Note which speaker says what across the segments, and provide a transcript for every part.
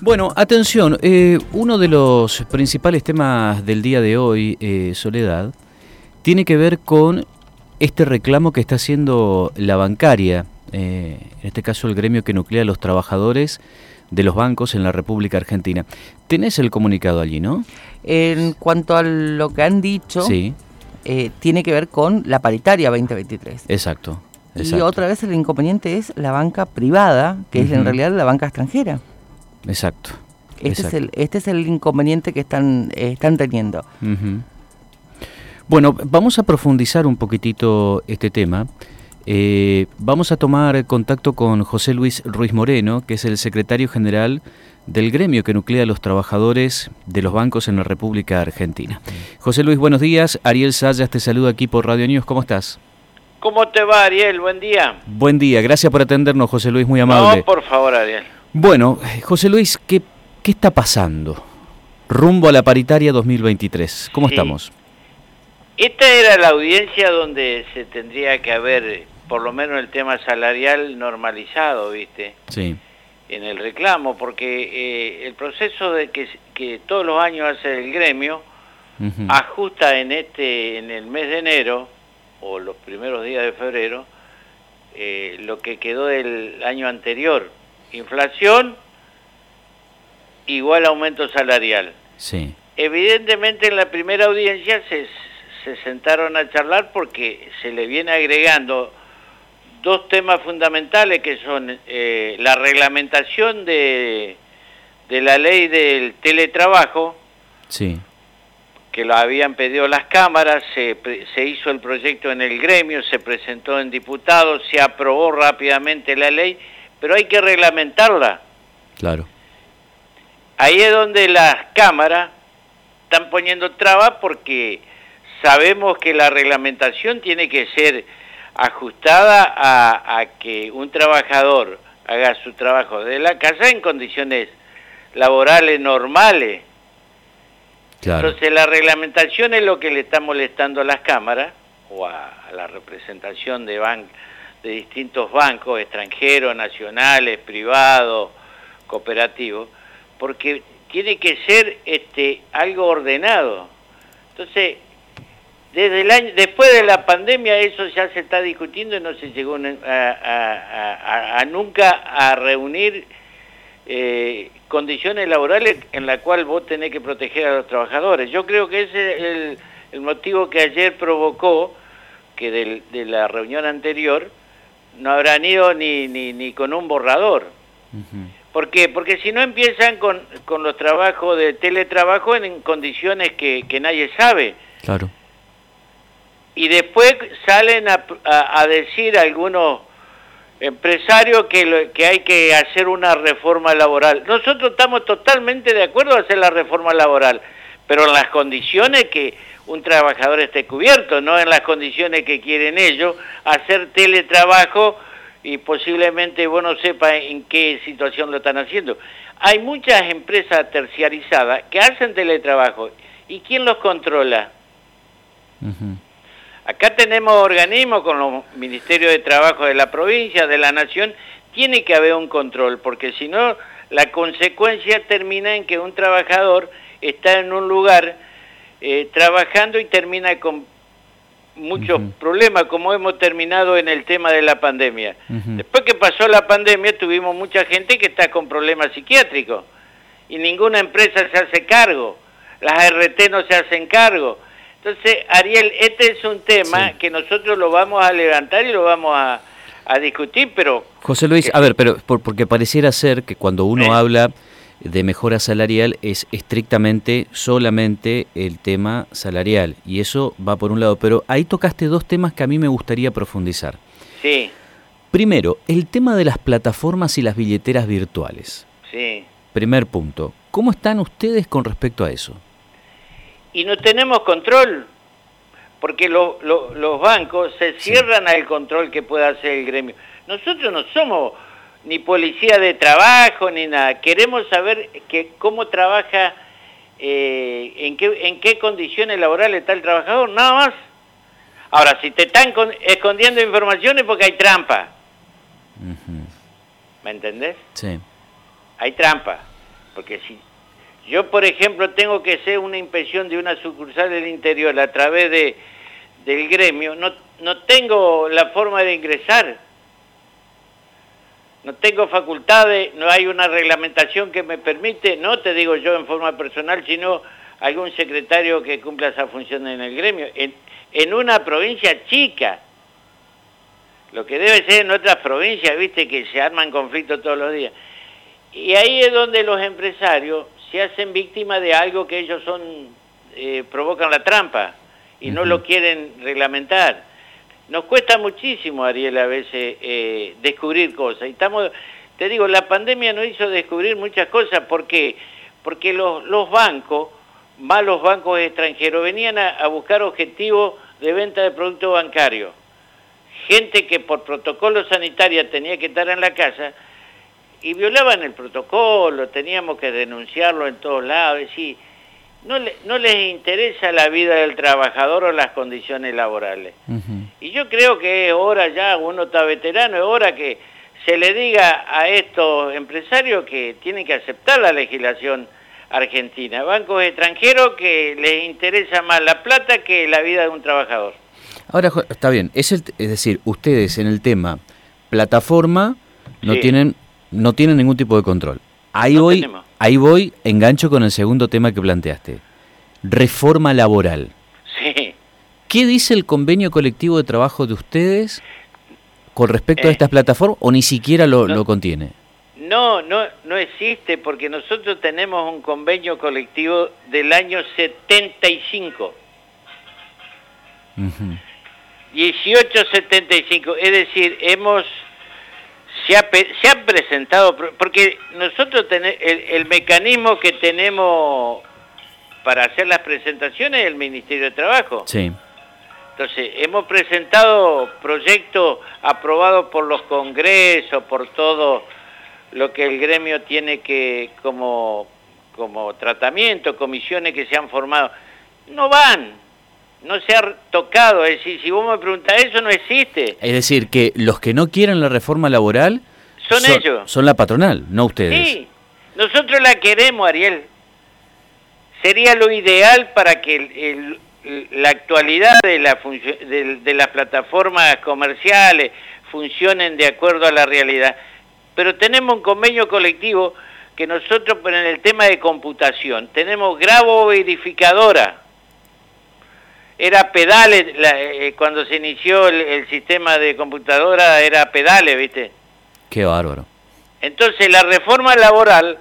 Speaker 1: Bueno, atención, eh, uno de los principales temas del día de hoy, eh, Soledad, tiene que ver con este reclamo que está haciendo la bancaria, eh, en este caso el gremio que nuclea a los trabajadores de los bancos en la República Argentina. Tenés el comunicado allí, ¿no?
Speaker 2: En cuanto a lo que han dicho,
Speaker 1: Sí,
Speaker 2: tiene que ver con la paritaria 2023.
Speaker 1: exacto.
Speaker 2: Y
Speaker 1: exacto,
Speaker 2: otra vez el inconveniente es la banca privada, que es en realidad la banca extranjera.
Speaker 1: Exacto.
Speaker 2: Este, es el, este es el inconveniente que están, eh, están teniendo.
Speaker 1: Bueno, vamos a profundizar un poquitito este tema. Eh, vamos a tomar contacto con José Luis Ruiz Moreno, que es el secretario general del gremio que nuclea a los trabajadores de los bancos en la República Argentina. José Luis, buenos días. Ariel Sayas te saluda aquí por Radio News. ¿Cómo estás?
Speaker 3: ¿Cómo te va, Ariel? Buen día.
Speaker 1: Buen día. Gracias por atendernos, José Luis. Muy amable.
Speaker 3: No, por favor, Ariel.
Speaker 1: Bueno, José Luis, ¿qué, qué está pasando? Rumbo a la paritaria 2023. ¿Cómo
Speaker 3: Sí.
Speaker 1: estamos?
Speaker 3: Esta era la audiencia donde se tendría que haber, por lo menos el tema salarial normalizado, ¿viste?
Speaker 1: Sí.
Speaker 3: En el reclamo, porque eh, el proceso de que, que todos los años hace el gremio ajusta en este, en el mes de enero o los primeros días de febrero eh, lo que quedó del año anterior. Inflación igual aumento salarial.
Speaker 1: Sí.
Speaker 3: Evidentemente en la primera audiencia se, se sentaron a charlar porque se le viene agregando dos temas fundamentales que son eh, la reglamentación de, de la ley del teletrabajo,
Speaker 1: Sí.
Speaker 3: que lo habían pedido las cámaras, se, se hizo el proyecto en el gremio, se presentó en diputados, se aprobó rápidamente la ley, pero hay que reglamentarla.
Speaker 1: Claro.
Speaker 3: Ahí es donde las cámaras están poniendo trabas porque sabemos que la reglamentación tiene que ser ajustada a, a que un trabajador haga su trabajo de la casa en condiciones laborales normales.
Speaker 1: Claro.
Speaker 3: Entonces la reglamentación es lo que le está molestando a las cámaras o a, a la representación de, ban- de distintos bancos extranjeros, nacionales, privados, cooperativos, porque tiene que ser este algo ordenado. Entonces, desde el año, después de la pandemia eso ya se está discutiendo y no se llegó a, nunca a reunir eh, condiciones laborales en la cual vos tenés que proteger a los trabajadores. Yo creo que ese es el, motivo que ayer provocó que de la reunión anterior no habrán ido ni, ni, ni con un borrador.
Speaker 1: Ujú.
Speaker 3: ¿Por qué? Porque si no empiezan con, con los trabajos de teletrabajo en, en condiciones que, que nadie sabe.
Speaker 1: Claro.
Speaker 3: Y después salen a, a- a decir algunos empresarios que, lo- que hay que hacer una reforma laboral. Nosotros estamos totalmente de acuerdo a hacer la reforma laboral, pero en las condiciones que un trabajador esté cubierto, no en las condiciones que quieren ellos, hacer teletrabajo y posiblemente vos no sepas en qué situación lo están haciendo. Hay muchas empresas terciarizadas que hacen teletrabajo. ¿Y quién los controla? Acá tenemos organismos con los ministerios de trabajo de la provincia, de la nación, tiene que haber un control, porque si no, la consecuencia termina en que un trabajador está en un lugar eh, trabajando y termina con muchos problemas, como hemos terminado en el tema de la pandemia. Después que pasó la pandemia, tuvimos mucha gente que está con problemas psiquiátricos y ninguna empresa se hace cargo, las RT no se hacen cargo. Entonces, Ariel, este es un tema
Speaker 1: Sí.
Speaker 3: que nosotros lo vamos a levantar y lo vamos a, a discutir, pero
Speaker 1: José Luis, a ver, pero por- porque pareciera ser que cuando uno
Speaker 3: Sí.
Speaker 1: habla de mejora salarial es estrictamente, solamente el tema salarial. Y eso va por un lado. Pero ahí tocaste dos temas que a mí me gustaría profundizar.
Speaker 3: sí,
Speaker 1: Primero, el tema de las plataformas y las billeteras virtuales.
Speaker 3: sí.
Speaker 1: Primer punto. ¿Cómo están ustedes con respecto a eso?
Speaker 3: Y no tenemos control, porque lo- lo- los bancos se cierran al control que pueda hacer el gremio. Nosotros no somos ni policía de trabajo ni nada. Queremos saber que cómo trabaja, eh, en, qué, en qué condiciones laborales está el trabajador, nada más. Ahora, si te están con- escondiendo información es porque hay trampa. ¿me entendés?
Speaker 1: Sí.
Speaker 3: Hay trampa. Porque si yo, por ejemplo, tengo que hacer una inspección de una sucursal del interior a través de, del gremio, no, no tengo la forma de ingresar. No tengo facultades, no hay una reglamentación que me permite, no te digo yo en forma personal, sino algún secretario que cumpla esa función en el gremio. En, en una provincia chica, lo que debe ser en otras provincias, viste, que se arman conflictos todos los días. Y ahí es donde los empresarios se hacen víctimas de algo que ellos son, eh, provocan la trampa y no lo quieren reglamentar. Nos cuesta muchísimo, Ariel, a veces eh, descubrir cosas. Y estamos, te digo, la pandemia nos hizo descubrir muchas cosas. ¿Por qué? Porque los, los bancos, más los bancos extranjeros, venían a, buscar objetivos de venta de productos bancarios. Gente que por protocolo sanitario tenía que estar en la casa, y violaban el protocolo, teníamos que denunciarlo en todos lados, es decir, no les interesa la vida del trabajador o las condiciones laborales. Y yo creo que es hora ya, uno está veterano, es hora que se le diga a estos empresarios que tienen que aceptar la legislación argentina, bancos extranjeros que les interesa más la plata que la vida de un trabajador.
Speaker 1: Ahora, está bien, es, es decir, ustedes en el tema plataforma no tienen no tiene ningún tipo de control. Ahí voy, ahí voy, engancho con el segundo tema que planteaste. Reforma laboral. ¿Qué dice el convenio colectivo de trabajo de ustedes con respecto a eh. estas plataformas o ni siquiera lo, lo contiene?
Speaker 3: No, no, no existe porque nosotros tenemos un convenio colectivo del año 75. 1875, es decir, hemos se, ha, se han presentado, porque nosotros tenemos el, mecanismo que tenemos para hacer las presentaciones es el Ministerio de Trabajo.
Speaker 1: Sí.
Speaker 3: Entonces, hemos presentado proyectos aprobados por los congresos, por todo lo que el gremio tiene que como, como tratamiento, comisiones que se han formado. No van, no se ha tocado. Es decir, si vos me preguntás, eso no existe.
Speaker 1: Es decir, que los que no quieren la reforma laboral
Speaker 3: son, ellos.
Speaker 1: Son la patronal, no ustedes.
Speaker 3: Sí, nosotros la queremos, Ariel. Sería lo ideal para que la actualidad de, la de, de las plataformas comerciales funcionen de acuerdo a la realidad. Pero tenemos un convenio colectivo que nosotros en el tema de computación tenemos grabo verificadora era pedales, eh, cuando se inició el, sistema de computadora era pedales, ¿viste?
Speaker 1: Qué bárbaro.
Speaker 3: Entonces la reforma laboral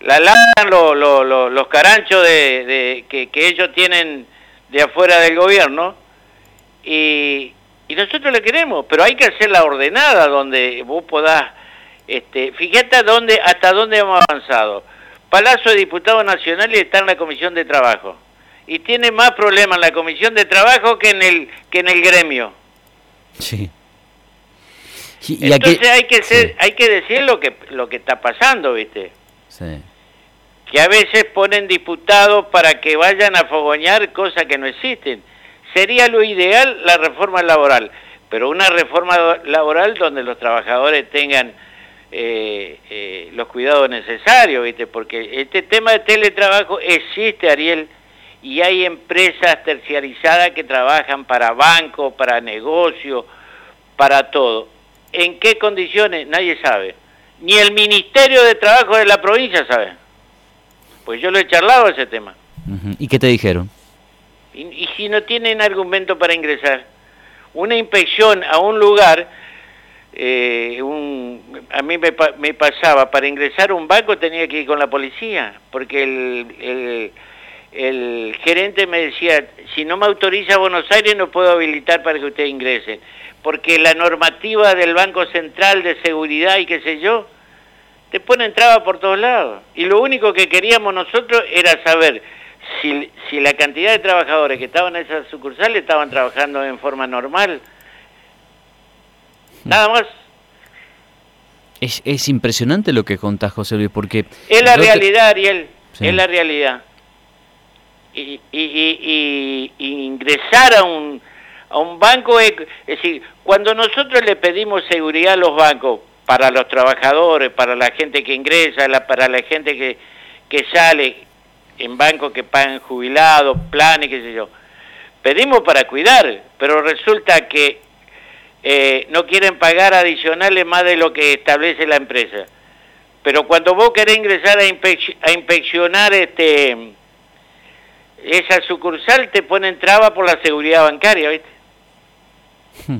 Speaker 3: la lanzan los caranchos de, que, ellos tienen de afuera del gobierno y, y nosotros le queremos, pero hay que hacerla ordenada donde vos podás, este, fíjate dónde, hasta dónde hemos avanzado. Palacio de Diputados Nacionales está en la Comisión de Trabajo y tiene más problemas en la comisión de trabajo que en el que en el gremio.
Speaker 1: Sí.
Speaker 3: Entonces hay que ser, hay que decir lo que lo que está pasando, ¿viste?
Speaker 1: Sí.
Speaker 3: Que a veces ponen diputados para que vayan a fogoñar cosas que no existen. Sería lo ideal la reforma laboral, pero una reforma laboral donde los trabajadores tengan eh, eh, los cuidados necesarios, ¿viste? Porque este tema de teletrabajo existe, Ariel, y hay empresas terciarizadas que trabajan para bancos, para negocios, para todo. ¿En qué condiciones? Nadie sabe. Ni el Ministerio de Trabajo de la provincia sabe. Pues yo lo he charlado ese tema.
Speaker 1: ¿Y qué te dijeron?
Speaker 3: Y, si no tienen argumento para ingresar. Una inspección a un lugar, eh, a mí me, me, pasaba, para ingresar a un banco tenía que ir con la policía, porque el el gerente me decía, si no me autoriza Buenos Aires no puedo habilitar para que usted ingrese, porque la normativa del Banco Central de Seguridad y qué sé yo, te pone entrada por todos lados. Y lo único que queríamos nosotros era saber si, si la cantidad de trabajadores que estaban en esas sucursales estaban trabajando en forma normal. Nada más.
Speaker 1: Es, es impresionante lo que contás, José Luis, porque...
Speaker 3: Es la realidad, Ariel, es la realidad y, y, ingresar a un, a un banco, es, decir, cuando nosotros le pedimos seguridad a los bancos para los trabajadores, para la gente que ingresa, para la gente que, que sale en bancos que pagan jubilados, planes, qué sé yo. Pedimos para cuidar, pero resulta que eh, no quieren pagar adicionales más de lo que establece la empresa. Pero cuando vos querés ingresar a, inspeccionar este esa sucursal, te ponen traba por la seguridad bancaria, ¿viste? Hmm.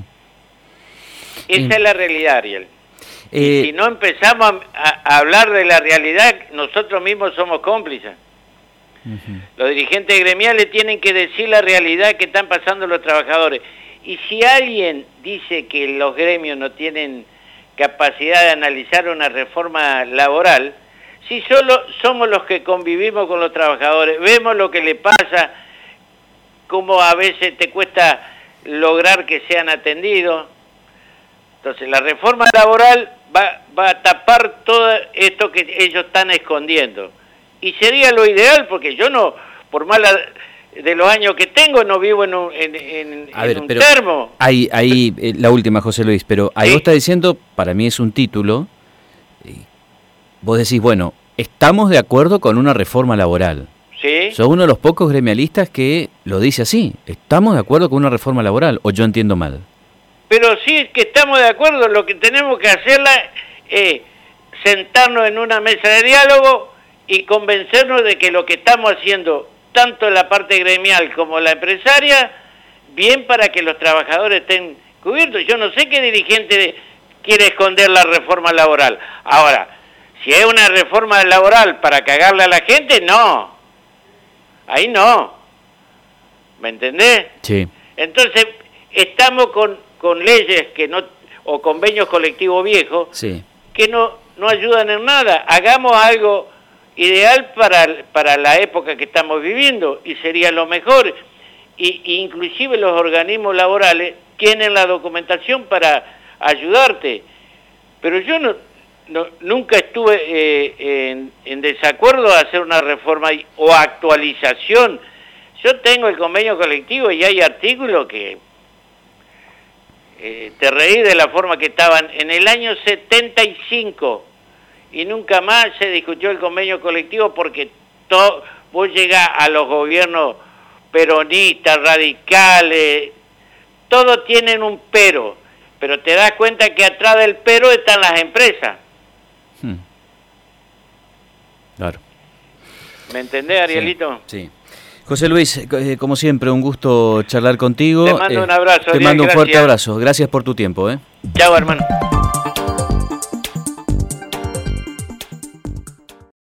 Speaker 3: Esa es la realidad, Ariel. Y eh, si no empezamos a, hablar de la realidad, nosotros mismos somos cómplices. Los dirigentes gremiales tienen que decir la realidad que están pasando los trabajadores. Y si alguien dice que los gremios no tienen capacidad de analizar una reforma laboral, si solo somos los que convivimos con los trabajadores, vemos lo que le pasa, cómo a veces te cuesta lograr que sean atendidos. Entonces la reforma laboral va, va a tapar todo esto que ellos están escondiendo. Y sería lo ideal, porque yo no, por mala de los años que tengo, no vivo en un, en, un termo.
Speaker 1: Ahí, ahí eh, la última, José Luis, pero ahí vos estás diciendo, para mí es un título, vos decís, bueno, estamos de acuerdo con una reforma laboral.
Speaker 3: Sí.
Speaker 1: Sos uno de los pocos gremialistas que lo dice así, estamos de acuerdo con una reforma laboral, o yo entiendo mal.
Speaker 3: Pero sí que estamos de acuerdo, lo que tenemos que hacerla es sentarnos en una mesa de diálogo y convencernos de que lo que estamos haciendo tanto la parte gremial como la empresaria, bien para que los trabajadores estén cubiertos. Yo no sé qué dirigente quiere esconder la reforma laboral. Ahora, si es una reforma laboral para cagarle a la gente, no. Ahí no. ¿Me entendés?
Speaker 1: Sí.
Speaker 3: Entonces, estamos con, con leyes que no o convenios colectivos viejos
Speaker 1: sí.
Speaker 3: que no, no ayudan en nada. Hagamos algo ideal para, para la época que estamos viviendo y sería lo mejor. Y, inclusive los organismos laborales tienen la documentación para ayudarte. Pero yo no, nunca estuve eh, en, desacuerdo de hacer una reforma o actualización. Yo tengo el convenio colectivo y hay artículos que eh, te reí de la forma que estaban en el año 75 y nunca más se discutió el convenio colectivo porque todo, vos llegás a los gobiernos peronistas, radicales, todos tienen un pero, pero te das cuenta que atrás del pero están las empresas. Hmm.
Speaker 1: Claro.
Speaker 3: ¿Me entendés, Arielito?
Speaker 1: Sí. José Luis, eh, como siempre, un gusto charlar contigo.
Speaker 3: Te mando un
Speaker 1: eh,
Speaker 3: abrazo.
Speaker 1: Te mando un fuerte abrazo. Gracias por tu tiempo. ¿eh?
Speaker 3: Chao, hermano.